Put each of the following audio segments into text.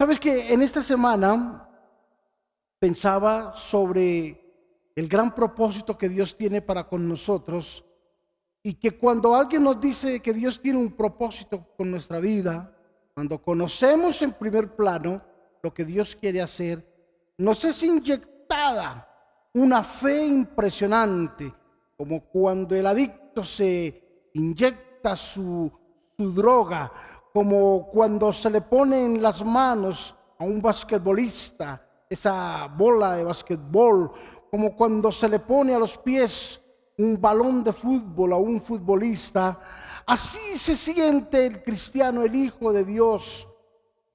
Sabes que en esta semana pensaba sobre el gran propósito que Dios tiene para con nosotros y que cuando alguien nos dice que Dios tiene un propósito con nuestra vida, cuando conocemos en primer plano lo que Dios quiere hacer, nos es inyectada una fe impresionante, como cuando el adicto se inyecta su, su droga, como cuando se le pone en las manos a un basquetbolista esa bola de basquetbol, como cuando se le pone a los pies un balón de fútbol a un futbolista. Así se siente el cristiano, el Hijo de Dios,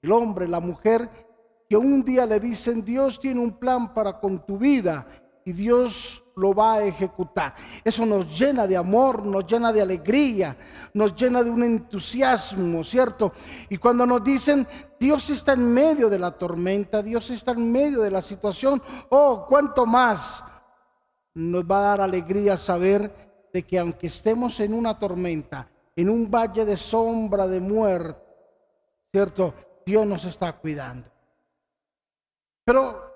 el hombre, la mujer, que un día le dicen, Dios tiene un plan para con tu vida y Dios lo va a ejecutar. Eso nos llena de amor, nos llena de alegría, nos llena de un entusiasmo, ¿cierto? Y cuando nos dicen, Dios está en medio de la tormenta, Dios está en medio de la situación, oh, cuánto más nos va a dar alegría saber de que aunque estemos en una tormenta, en un valle de sombra de muerte, ¿cierto? Dios nos está cuidando. Pero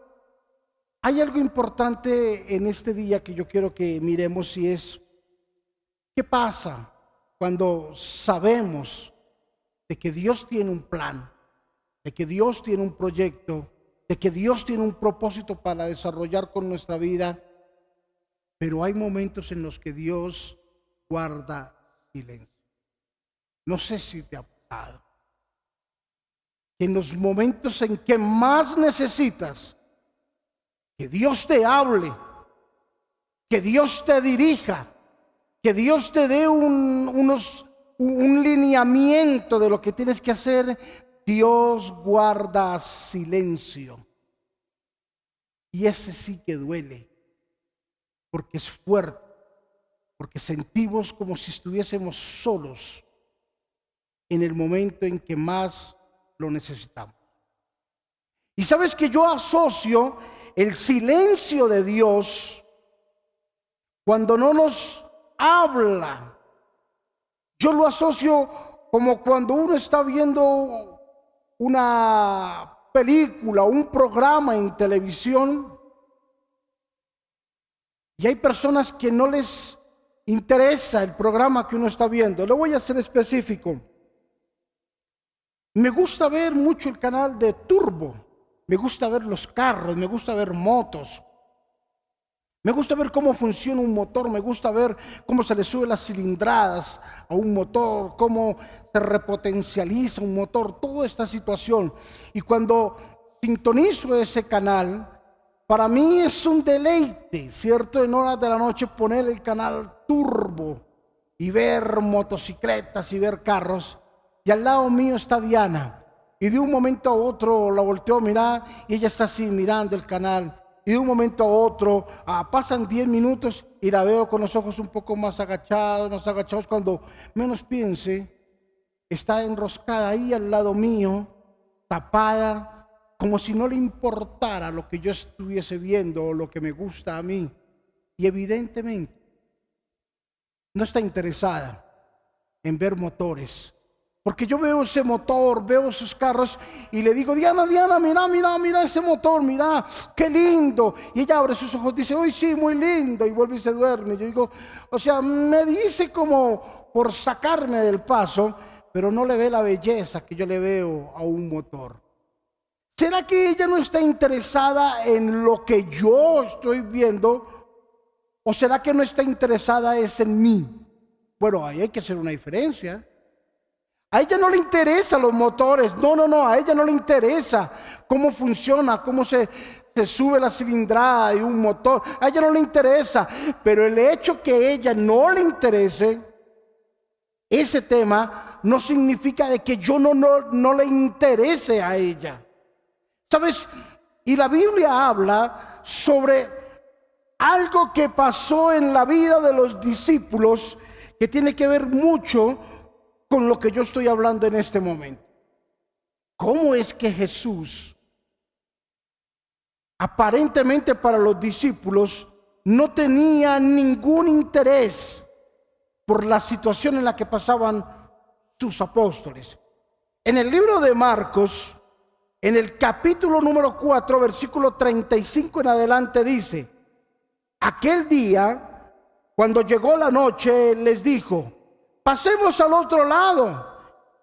hay algo importante en este día que yo quiero que miremos y es, ¿qué pasa cuando sabemos de que Dios tiene un plan, de que Dios tiene un proyecto, de que Dios tiene un propósito para desarrollar con nuestra vida, pero hay momentos en los que Dios guarda silencio? No sé si te ha pasado. En los momentos en que más necesitas, que Dios te hable, que Dios te dirija, que Dios te dé un, unos, un lineamiento de lo que tienes que hacer, Dios guarda silencio. Y ese sí que duele, porque es fuerte, porque sentimos como si estuviésemos solos en el momento en que más lo necesitamos. Y sabes que yo asocio el silencio de Dios cuando no nos habla. Yo lo asocio como cuando uno está viendo una película, un programa en televisión y hay personas que no les interesa el programa que uno está viendo. Lo voy a hacer específico. Me gusta ver mucho el canal de Turbo me gusta ver los carros, me gusta ver motos. Me gusta ver cómo funciona un motor, me gusta ver cómo se le sube las cilindradas a un motor, cómo se repotencializa un motor, toda esta situación. Y cuando sintonizo ese canal, para mí es un deleite, ¿cierto? En horas de la noche poner el canal turbo y ver motocicletas y ver carros. Y al lado mío está Diana. Y de un momento a otro la volteó a mirar y ella está así mirando el canal. Y de un momento a otro ah, pasan 10 minutos y la veo con los ojos un poco más agachados, más agachados. Cuando menos piense, está enroscada ahí al lado mío, tapada, como si no le importara lo que yo estuviese viendo o lo que me gusta a mí. Y evidentemente no está interesada en ver motores, porque yo veo ese motor, veo esos carros y le digo, Diana, Diana, mira, mira, mira ese motor, mira, qué lindo. Y ella abre sus ojos, dice, uy, sí, muy lindo, y vuelve y se duerme. Yo digo, o sea, me dice como por sacarme del paso, pero no le ve la belleza que yo le veo a un motor. ¿Será que ella no está interesada en lo que yo estoy viendo? ¿O será que no está interesada es en mí? Bueno, ahí hay que hacer una diferencia. A ella no le interesan los motores, no, no, no, a ella no le interesa cómo funciona, cómo se, se sube la cilindrada de un motor, a ella no le interesa, pero el hecho que ella no le interese ese tema no significa de que yo no, no, no le interese a ella. ¿Sabes? Y la Biblia habla sobre algo que pasó en la vida de los discípulos que tiene que ver mucho con lo que yo estoy hablando en este momento. ¿Cómo es que Jesús, aparentemente para los discípulos, no tenía ningún interés por la situación en la que pasaban sus apóstoles? En el libro de Marcos, en el capítulo número 4, versículo 35 en adelante dice, aquel día, cuando llegó la noche, les dijo, pasemos al otro lado.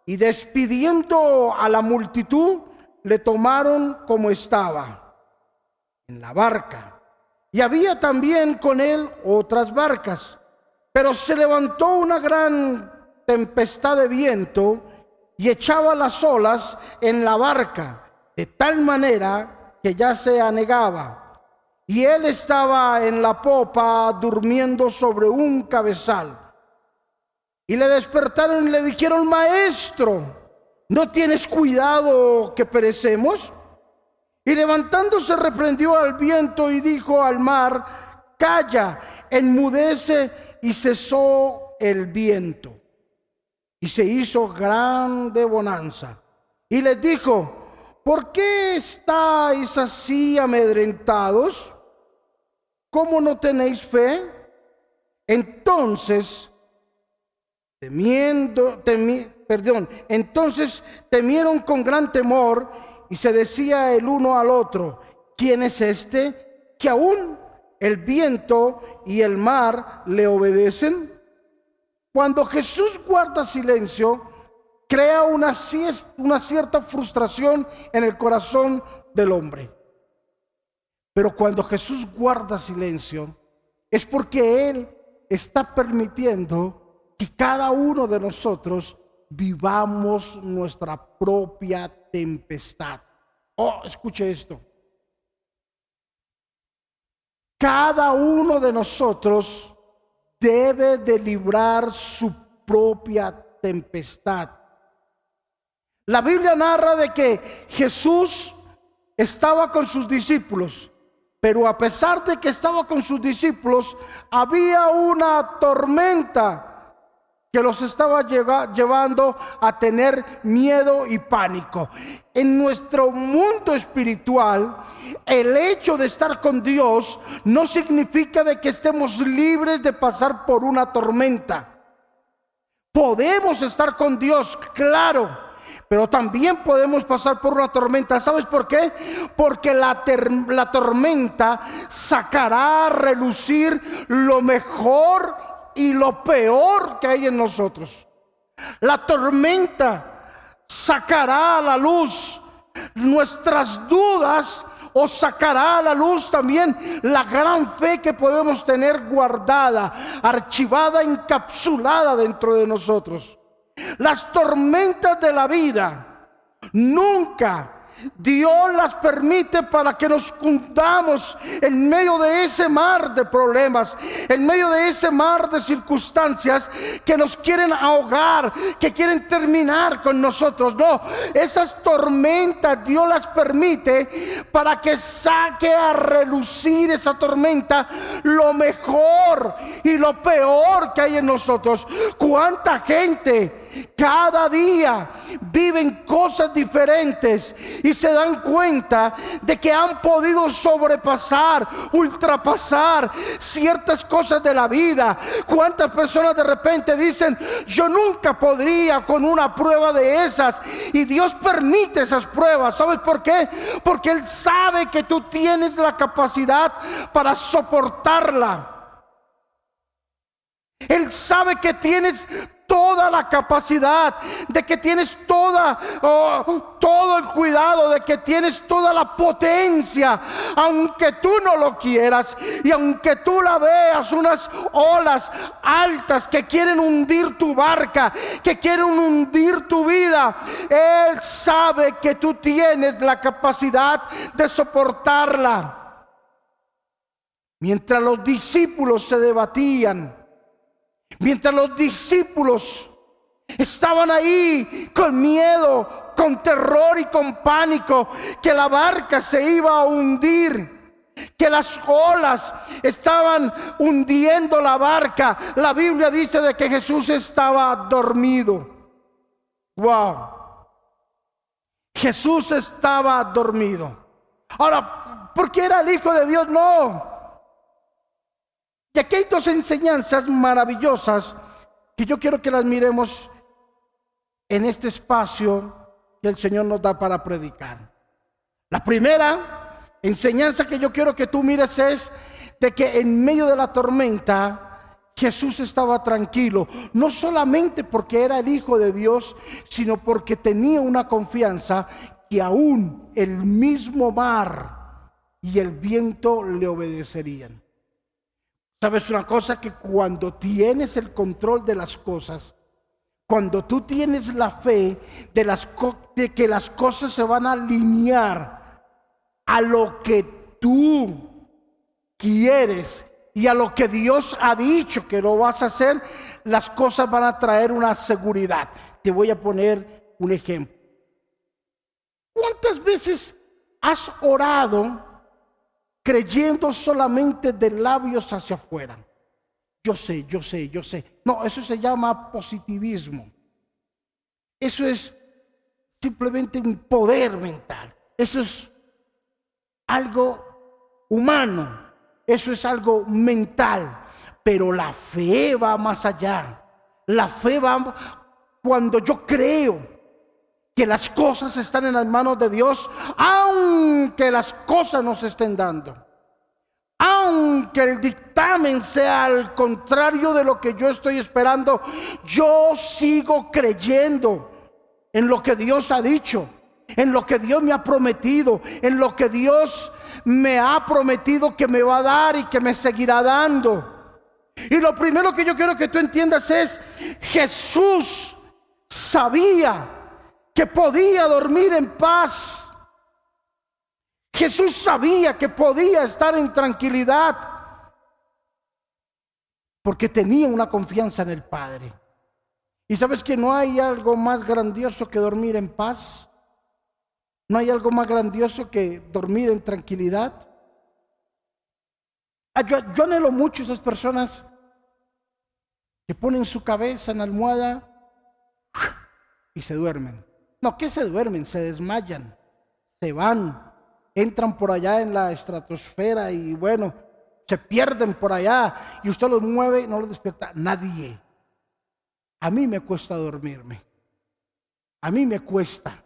Y despidiendo a la multitud, le tomaron como estaba, en la barca. Y había también con él otras barcas. Pero se levantó una gran tempestad de viento y echaba las olas en la barca de tal manera que ya se anegaba. Y él estaba en la popa durmiendo sobre un cabezal. Y le despertaron y le dijeron, maestro, ¿no tienes cuidado que perecemos? Y levantándose reprendió al viento y dijo al mar, calla, enmudece y cesó el viento. Y se hizo grande bonanza. Y les dijo, ¿por qué estáis así amedrentados? ¿Cómo no tenéis fe? Entonces, temiendo, perdón, entonces temieron con gran temor y se decía el uno al otro, ¿quién es este que aún el viento y el mar le obedecen? Cuando Jesús guarda silencio, crea una, una cierta frustración en el corazón del hombre. Pero cuando Jesús guarda silencio, es porque Él está permitiendo que cada uno de nosotros vivamos nuestra propia tempestad. Oh, escuche esto. Cada uno de nosotros debe de librar su propia tempestad. La Biblia narra de que Jesús estaba con sus discípulos, pero a pesar de que estaba con sus discípulos, había una tormenta que los estaba llevando a tener miedo y pánico. En nuestro mundo espiritual, el hecho de estar con Dios no significa de que estemos libres de pasar por una tormenta. Podemos estar con Dios, claro, pero también podemos pasar por una tormenta. ¿Sabes por qué? Porque la, la tormenta sacará a relucir lo mejor y lo peor que hay en nosotros. La tormenta sacará a la luz nuestras dudas o sacará a la luz también la gran fe que podemos tener guardada, archivada, encapsulada dentro de nosotros. Las tormentas de la vida nunca Dios las permite para que nos juntamos en medio de ese mar de problemas, en medio de ese mar de circunstancias que nos quieren ahogar, que quieren terminar con nosotros. No, esas tormentas Dios las permite para que saque a relucir esa tormenta lo mejor y lo peor que hay en nosotros. ¿Cuánta gente? Cada día viven cosas diferentes y se dan cuenta de que han podido sobrepasar, ultrapasar ciertas cosas de la vida. ¿Cuántas personas de repente dicen, yo nunca podría con una prueba de esas? Y Dios permite esas pruebas. ¿Sabes por qué? Porque Él sabe que tú tienes la capacidad para soportarla. Él sabe que tienes toda la capacidad, de que tienes toda, oh, todo el cuidado, de que tienes toda la potencia, aunque tú no lo quieras y aunque tú la veas unas olas altas que quieren hundir tu barca, que quieren hundir tu vida, Él sabe que tú tienes la capacidad de soportarla. Mientras los discípulos se debatían, Mientras los discípulos estaban ahí con miedo, con terror y con pánico, que la barca se iba a hundir, que las olas estaban hundiendo la barca. La Biblia dice de que Jesús estaba dormido. Wow. Jesús estaba dormido. Ahora, ¿por qué era el Hijo de Dios? No. Y aquí hay dos enseñanzas maravillosas que yo quiero que las miremos en este espacio que el Señor nos da para predicar. La primera enseñanza que yo quiero que tú mires es de que en medio de la tormenta Jesús estaba tranquilo, no solamente porque era el Hijo de Dios, sino porque tenía una confianza que aún el mismo mar y el viento le obedecerían. ¿Sabes una cosa? Que cuando tienes el control de las cosas, cuando tú tienes la fe de, las de que las cosas se van a alinear a lo que tú quieres y a lo que Dios ha dicho que lo vas a hacer, las cosas van a traer una seguridad. Te voy a poner un ejemplo. ¿Cuántas veces has orado creyendo solamente de labios hacia afuera? Yo sé, yo sé, yo sé. No, eso se llama positivismo. Eso es simplemente un poder mental. Eso es algo humano. Eso es algo mental. Pero la fe va más allá. La fe va cuando yo creo que las cosas están en las manos de Dios, aunque las cosas nos estén dando. Aunque el dictamen sea al contrario de lo que yo estoy esperando, yo sigo creyendo en lo que Dios ha dicho, en lo que Dios me ha prometido, en lo que Dios me ha prometido que me va a dar y que me seguirá dando. Y lo primero que yo quiero que tú entiendas es, Jesús sabía que podía dormir en paz. Jesús sabía que podía estar en tranquilidad porque tenía una confianza en el Padre. ¿Y sabes que no hay algo más grandioso que dormir en paz? ¿No hay algo más grandioso que dormir en tranquilidad? Ah, yo, yo anhelo mucho esas personas que ponen su cabeza en la almohada y se duermen. No, que se duermen, se desmayan, se van, entran por allá en la estratosfera y bueno, se pierden por allá y usted los mueve y no los despierta nadie. A mí me cuesta dormirme. A mí me cuesta.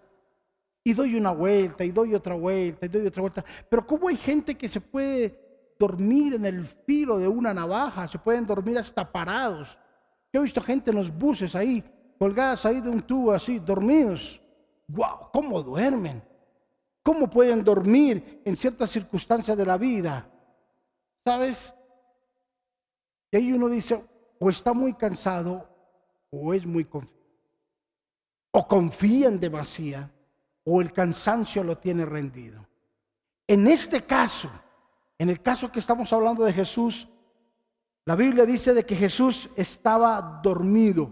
Y doy una vuelta, y doy otra vuelta, y doy otra vuelta. Pero ¿cómo hay gente que se puede dormir en el filo de una navaja? Se pueden dormir hasta parados. Yo he visto gente en los buses ahí, colgadas ahí de un tubo así, dormidos. ¡Wow! ¿Cómo duermen? ¿Cómo pueden dormir en ciertas circunstancias de la vida? ¿Sabes? Y ahí uno dice, o está muy cansado o es muy confiado. O confía en demasía o el cansancio lo tiene rendido. En este caso, en el caso que estamos hablando de Jesús, la Biblia dice de que Jesús estaba dormido,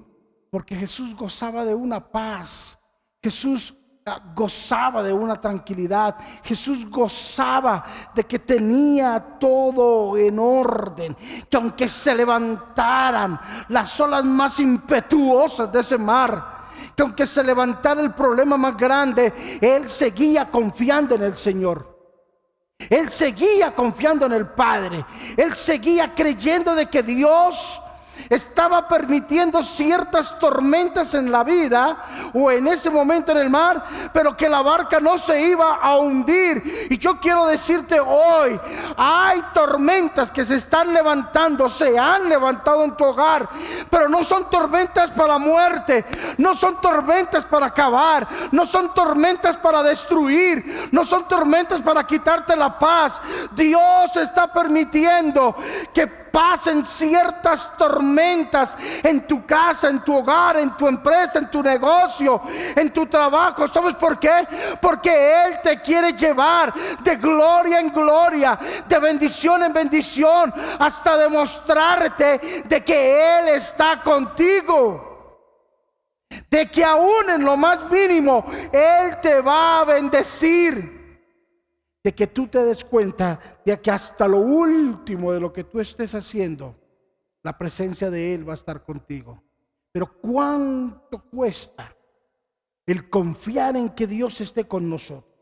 porque Jesús gozaba de una paz Jesús ah, gozaba de una tranquilidad. Jesús gozaba de que tenía todo en orden. Que aunque se levantaran las olas más impetuosas de ese mar, que aunque se levantara el problema más grande, Él seguía confiando en el Señor. Él seguía confiando en el Padre. Él seguía creyendo de que Dios estaba permitiendo ciertas tormentas en la vida o en ese momento en el mar, pero que la barca no se iba a hundir. Y yo quiero decirte hoy, hay tormentas que se están levantando, se han levantado en tu hogar, pero no son tormentas para muerte, no son tormentas para acabar, no son tormentas para destruir, no son tormentas para quitarte la paz. Dios está permitiendo que pasen ciertas tormentas en tu casa, en tu hogar, en tu empresa, en tu negocio, en tu trabajo. ¿Sabes por qué? Porque Él te quiere llevar de gloria en gloria, de bendición en bendición, hasta demostrarte de que Él está contigo. De que aún en lo más mínimo Él te va a bendecir de que tú te des cuenta de que hasta lo último de lo que tú estés haciendo, la presencia de Él va a estar contigo. Pero ¿cuánto cuesta el confiar en que Dios esté con nosotros?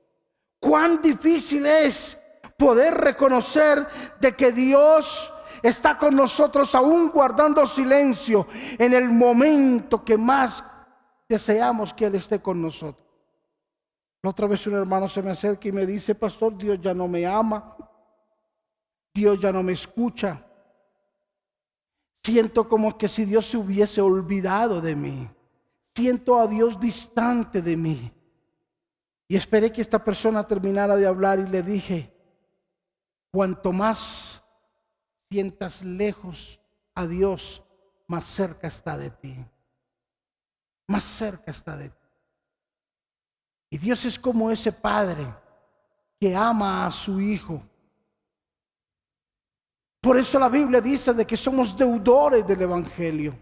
¿Cuán difícil es poder reconocer de que Dios está con nosotros aún guardando silencio en el momento que más deseamos que Él esté con nosotros? La otra vez un hermano se me acerca y me dice, pastor, Dios ya no me ama, Dios ya no me escucha. Siento como que si Dios se hubiese olvidado de mí. Siento a Dios distante de mí. Y esperé que esta persona terminara de hablar y le dije, cuanto más sientas lejos a Dios, más cerca está de ti. Más cerca está de ti. Y Dios es como ese padre que ama a su hijo. Por eso la Biblia dice de que somos deudores del Evangelio.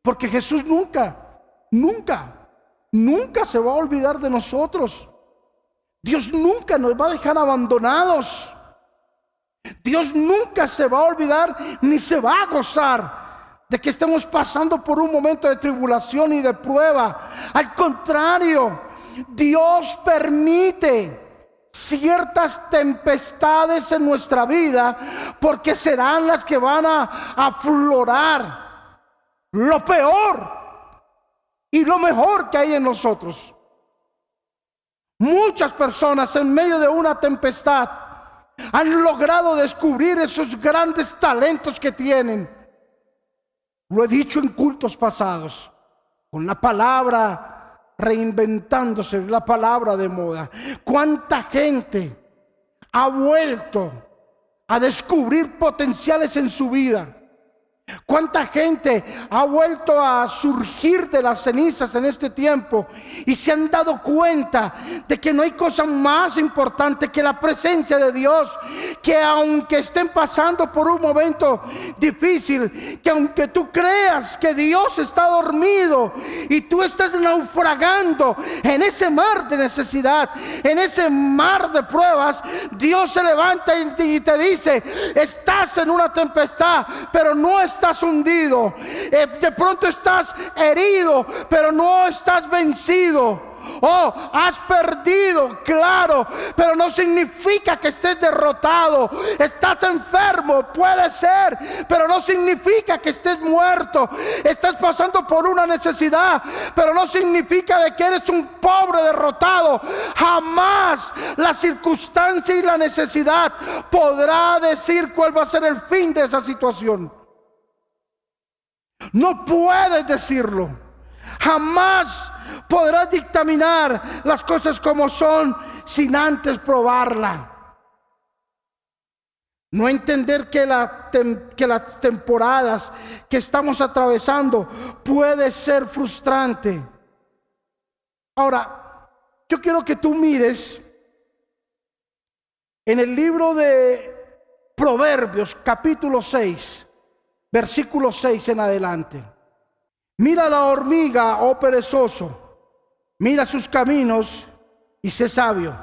Porque Jesús nunca, nunca, nunca se va a olvidar de nosotros. Dios nunca nos va a dejar abandonados. Dios nunca se va a olvidar ni se va a gozar de que estemos pasando por un momento de tribulación y de prueba. Al contrario, Dios permite ciertas tempestades en nuestra vida porque serán las que van a aflorar lo peor y lo mejor que hay en nosotros. Muchas personas en medio de una tempestad han logrado descubrir esos grandes talentos que tienen. Lo he dicho en cultos pasados, con la palabra reinventándose, la palabra de moda. ¿Cuánta gente ha vuelto a descubrir potenciales en su vida? ¿Cuánta gente ha vuelto a surgir de las cenizas en este tiempo y se han dado cuenta de que no hay cosa más importante que la presencia de Dios? Que aunque estén pasando por un momento difícil, que aunque tú creas que Dios está dormido y tú estás naufragando en ese mar de necesidad, en ese mar de pruebas, Dios se levanta y te dice, estás en una tempestad, pero no estás hundido, eh, de pronto estás herido, pero no estás vencido. Oh, has perdido, claro, pero no significa que estés derrotado. Estás enfermo, puede ser, pero no significa que estés muerto. Estás pasando por una necesidad, pero no significa de que eres un pobre derrotado. Jamás la circunstancia y la necesidad podrá decir cuál va a ser el fin de esa situación. No puedes decirlo. Jamás podrás dictaminar las cosas como son sin antes probarla. No entender que, que las temporadas que estamos atravesando puede ser frustrante. Ahora, yo quiero que tú mires en el libro de Proverbios capítulo 6 versículo 6 en adelante. Mira la hormiga, oh perezoso, mira sus caminos y sé sabio,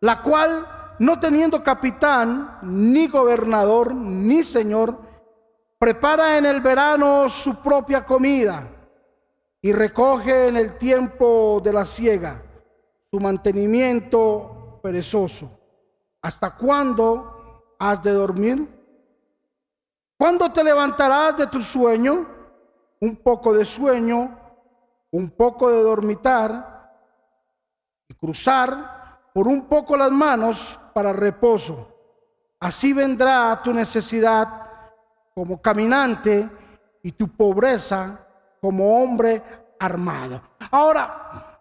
la cual, no teniendo capitán, ni gobernador, ni señor, prepara en el verano su propia comida y recoge en el tiempo de la siega su mantenimiento perezoso. ¿Hasta cuándo has de dormir? ¿Cuándo te levantarás de tu sueño? Un poco de sueño, un poco de dormitar y cruzar por un poco las manos para reposo. Así vendrá tu necesidad como caminante y tu pobreza como hombre armado. Ahora,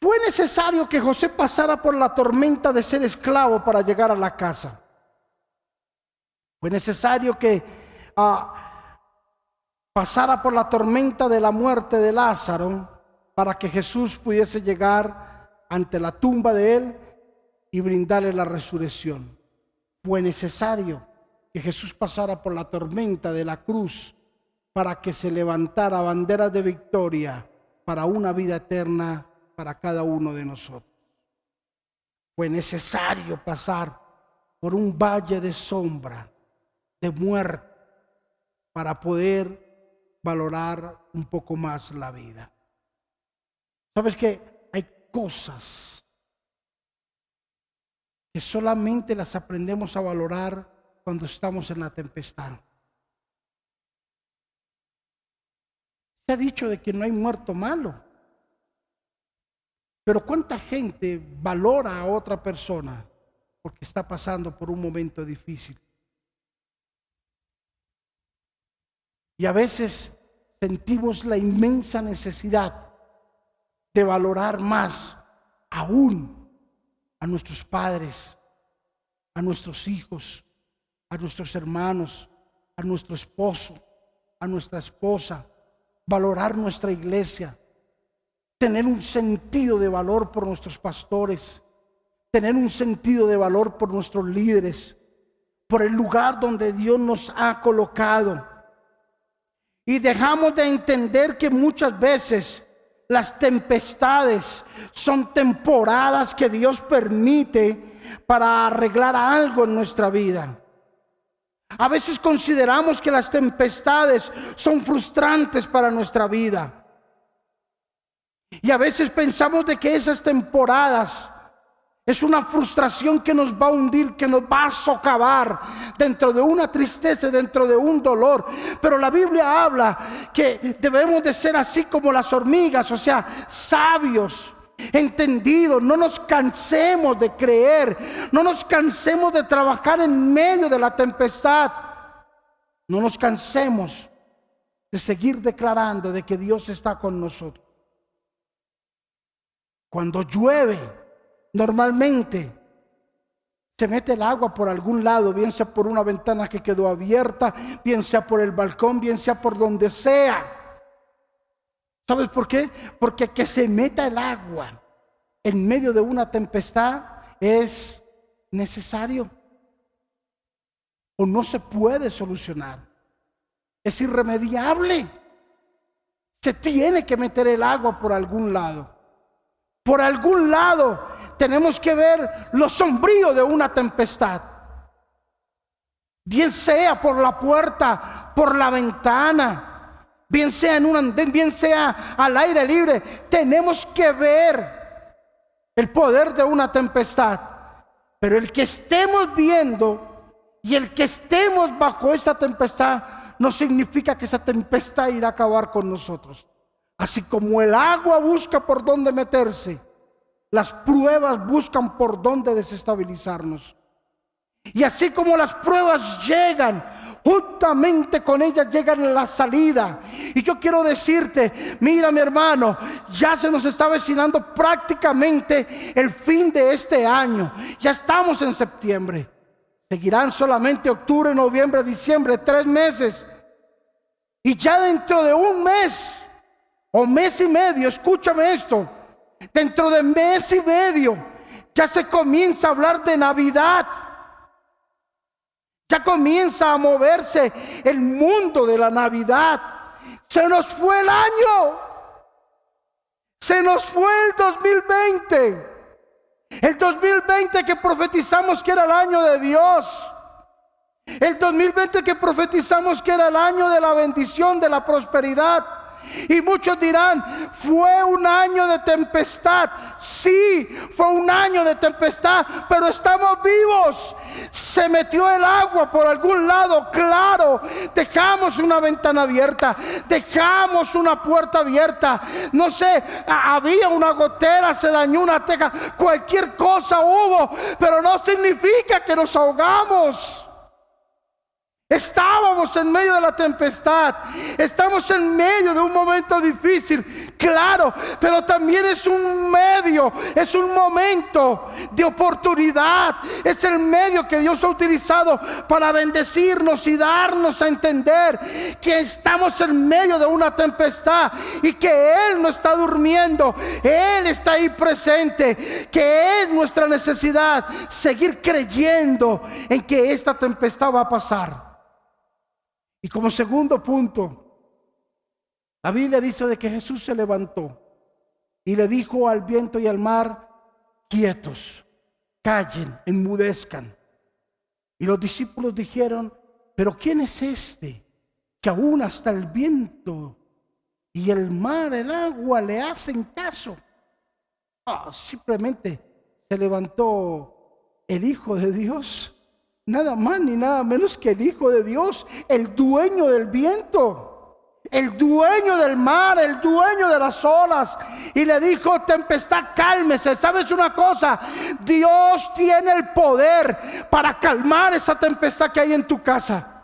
fue necesario que José pasara por la tormenta de ser esclavo para llegar a la casa. Fue necesario que ah, pasara por la tormenta de la muerte de Lázaro para que Jesús pudiese llegar ante la tumba de él y brindarle la resurrección. Fue necesario que Jesús pasara por la tormenta de la cruz para que se levantara bandera de victoria para una vida eterna para cada uno de nosotros. Fue necesario pasar por un valle de sombra de muerte para poder valorar un poco más la vida. ¿Sabes que Hay cosas que solamente las aprendemos a valorar cuando estamos en la tempestad. Se ha dicho de que no hay muerto malo. Pero ¿cuánta gente valora a otra persona porque está pasando por un momento difícil? Y a veces sentimos la inmensa necesidad de valorar más aún a nuestros padres, a nuestros hijos, a nuestros hermanos, a nuestro esposo, a nuestra esposa, valorar nuestra iglesia, tener un sentido de valor por nuestros pastores, tener un sentido de valor por nuestros líderes, por el lugar donde Dios nos ha colocado. Y dejamos de entender que muchas veces las tempestades son temporadas que Dios permite para arreglar algo en nuestra vida. A veces consideramos que las tempestades son frustrantes para nuestra vida. Y a veces pensamos de que esas temporadas es una frustración que nos va a hundir, que nos va a socavar dentro de una tristeza, dentro de un dolor. Pero la Biblia habla que debemos de ser así como las hormigas, o sea, sabios, entendidos. No nos cansemos de creer, no nos cansemos de trabajar en medio de la tempestad. No nos cansemos de seguir declarando de que Dios está con nosotros. Cuando llueve, normalmente se mete el agua por algún lado, bien sea por una ventana que quedó abierta, bien sea por el balcón, bien sea por donde sea. ¿Sabes por qué? Porque que se meta el agua en medio de una tempestad es necesario o no se puede solucionar. Es irremediable. Se tiene que meter el agua por algún lado. Por algún lado tenemos que ver lo sombrío de una tempestad. Bien sea por la puerta, por la ventana, bien sea en un andén, bien sea al aire libre, tenemos que ver el poder de una tempestad. Pero el que estemos viendo y el que estemos bajo esa tempestad no significa que esa tempestad irá a acabar con nosotros. Así como el agua busca por dónde meterse, las pruebas buscan por dónde desestabilizarnos. Y así como las pruebas llegan, justamente con ellas llegan la salida. Y yo quiero decirte, mira mi hermano, ya se nos está avecinando prácticamente el fin de este año. Ya estamos en septiembre. Seguirán solamente octubre, noviembre, diciembre, tres meses. Y ya dentro de un mes o mes y medio, escúchame esto, dentro de mes y medio ya se comienza a hablar de Navidad. Ya comienza a moverse el mundo de la Navidad. Se nos fue el año. Se nos fue el 2020. El 2020 que profetizamos que era el año de Dios. El 2020 que profetizamos que era el año de la bendición, de la prosperidad. Y muchos dirán, fue un año de tempestad. Sí, fue un año de tempestad, pero estamos vivos. Se metió el agua por algún lado, claro. Dejamos una ventana abierta, dejamos una puerta abierta. No sé, había una gotera, se dañó una teja, cualquier cosa hubo, pero no significa que nos ahogamos. Estábamos en medio de la tempestad, estamos en medio de un momento difícil, claro, pero también es un medio, es un momento de oportunidad, es el medio que Dios ha utilizado para bendecirnos y darnos a entender que estamos en medio de una tempestad y que Él no está durmiendo, Él está ahí presente, que es nuestra necesidad seguir creyendo en que esta tempestad va a pasar. Y como segundo punto, la Biblia dice de que Jesús se levantó y le dijo al viento y al mar, quietos, callen, enmudezcan. Y los discípulos dijeron, pero ¿quién es este que aún hasta el viento y el mar, el agua le hacen caso? Ah, simplemente se levantó el Hijo de Dios nada más ni nada menos que el Hijo de Dios, el dueño del viento. el dueño del mar, el dueño de las olas, y le dijo, tempestad, cálmese. ¿Sabes una cosa? Dios tiene el poder para calmar esa tempestad que hay en tu casa.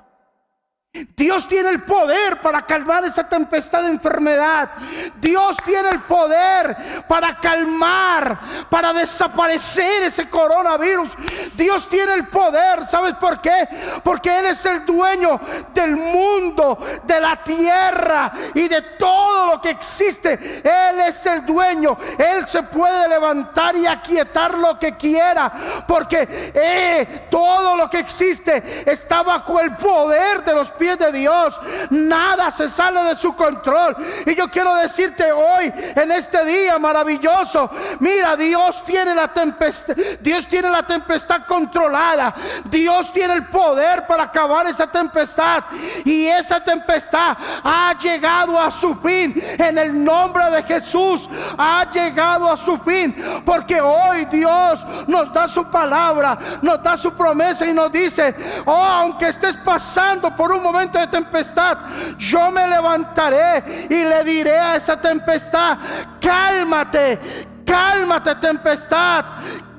Dios tiene el poder para calmar esa tempestad de enfermedad. Dios tiene el poder para calmar, para desaparecer ese coronavirus. Dios tiene el poder. ¿Sabes por qué? Porque Él es el dueño del mundo, de la tierra y de todo lo que existe. Él es el dueño. Él se puede levantar y aquietar lo que quiera. Porque eh, todo lo que existe está bajo el poder de los de Dios. Nada se sale de su control. Y yo quiero decirte hoy, en este día maravilloso, mira, Dios tiene la tempestad, Dios tiene la tempestad controlada. Dios tiene el poder para acabar esa tempestad. Y esa tempestad ha llegado a su fin. En el nombre de Jesús ha llegado a su fin. Porque hoy Dios nos da su palabra, nos da su promesa y nos dice, oh, aunque estés pasando por un momento de tempestad, yo me levantaré y le diré a esa tempestad, cálmate, cálmate tempestad,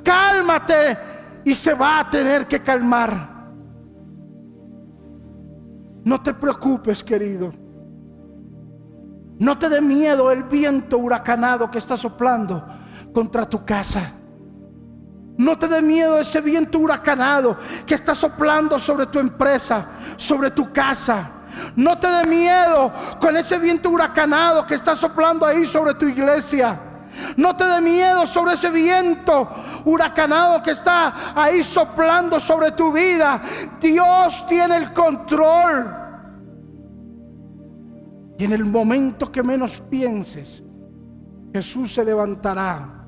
cálmate. Y se va a tener que calmar. No te preocupes, querido. No te dé miedo el viento huracanado que está soplando contra tu casa. No te dé miedo ese viento huracanado que está soplando sobre tu empresa, sobre tu casa. No te dé miedo con ese viento huracanado que está soplando ahí sobre tu iglesia. No te dé miedo sobre ese viento huracanado que está ahí soplando sobre tu vida. Dios tiene el control. Y en el momento que menos pienses, Jesús se levantará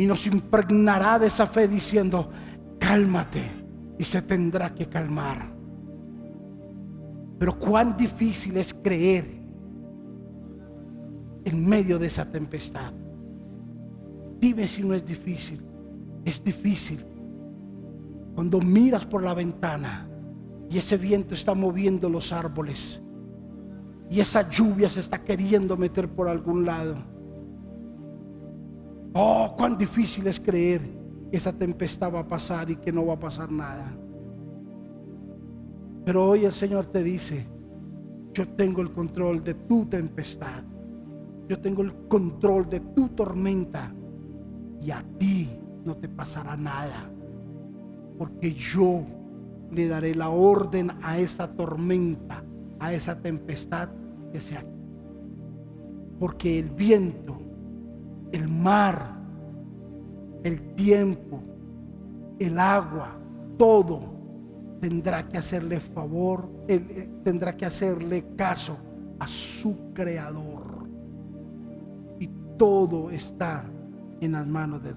y nos impregnará de esa fe diciendo, cálmate y se tendrá que calmar. Pero cuán difícil es creer en medio de esa tempestad. Dime si no es difícil. Es difícil. Cuando miras por la ventana y ese viento está moviendo los árboles y esa lluvia se está queriendo meter por algún lado Oh, cuán difícil es creer que esa tempestad va a pasar y que no va a pasar nada. Pero hoy el Señor te dice, yo tengo el control de tu tempestad. Yo tengo el control de tu tormenta. Y a ti no te pasará nada. Porque yo le daré la orden a esa tormenta, a esa tempestad que sea. Porque el viento el mar, el tiempo, el agua, todo tendrá que hacerle favor, él, tendrá que hacerle caso a su creador. Y todo está en las manos de,